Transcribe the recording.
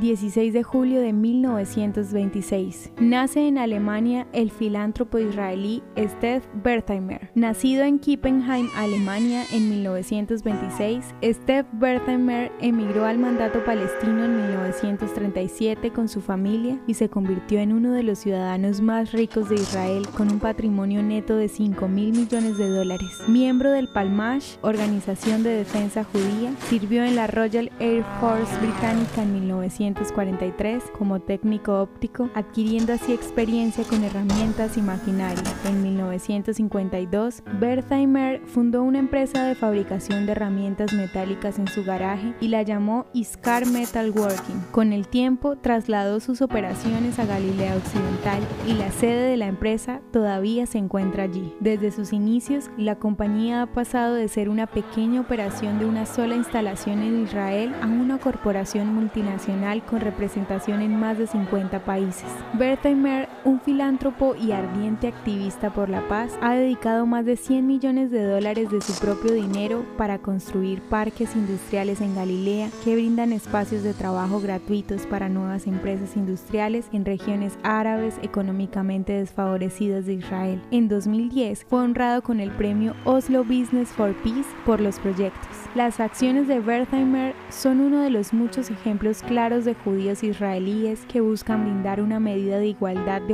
16 de julio de 1926. Nace en Alemania el filántropo israelí Stef Bertheimer. Nacido en Kippenheim, Alemania en 1926, Stef Bertheimer emigró al mandato palestino en 1937 con su familia y se convirtió en uno de los ciudadanos más ricos de Israel con un patrimonio neto de 5 mil millones de dólares. Miembro del Palmash, organización de defensa judía, sirvió en la Royal Air Force británica en 1943 como técnico óptico, adquiriendo así experiencia con herramientas y maquinaria. En 1952, Bertheimer fundó una empresa de fabricación de herramientas metálicas en su garaje y la llamó Iscar Metal Working. Con el tiempo, trasladó sus operaciones a Galilea Occidental y la sede de la empresa todavía se encuentra allí. Desde sus inicios, la compañía ha pasado de ser una pequeña operación de una sola instalación en Israel a una corporación multinacional con representación en más de 50 países. Bertheimer, un filántropo y ardiente activista por la paz, ha dedicado más de 100 millones de dólares de su propio dinero para construir parques industriales en Galilea que brindan espacios de trabajo gratuitos para nuevas empresas industriales en regiones árabes económicamente desfavorecidas de Israel. En 2010 fue honrado con el premio Oslo Business for Peace por los proyectos. Las acciones de Wertheimer son uno de los muchos ejemplos claros de judíos israelíes que buscan brindar una medida de igualdad de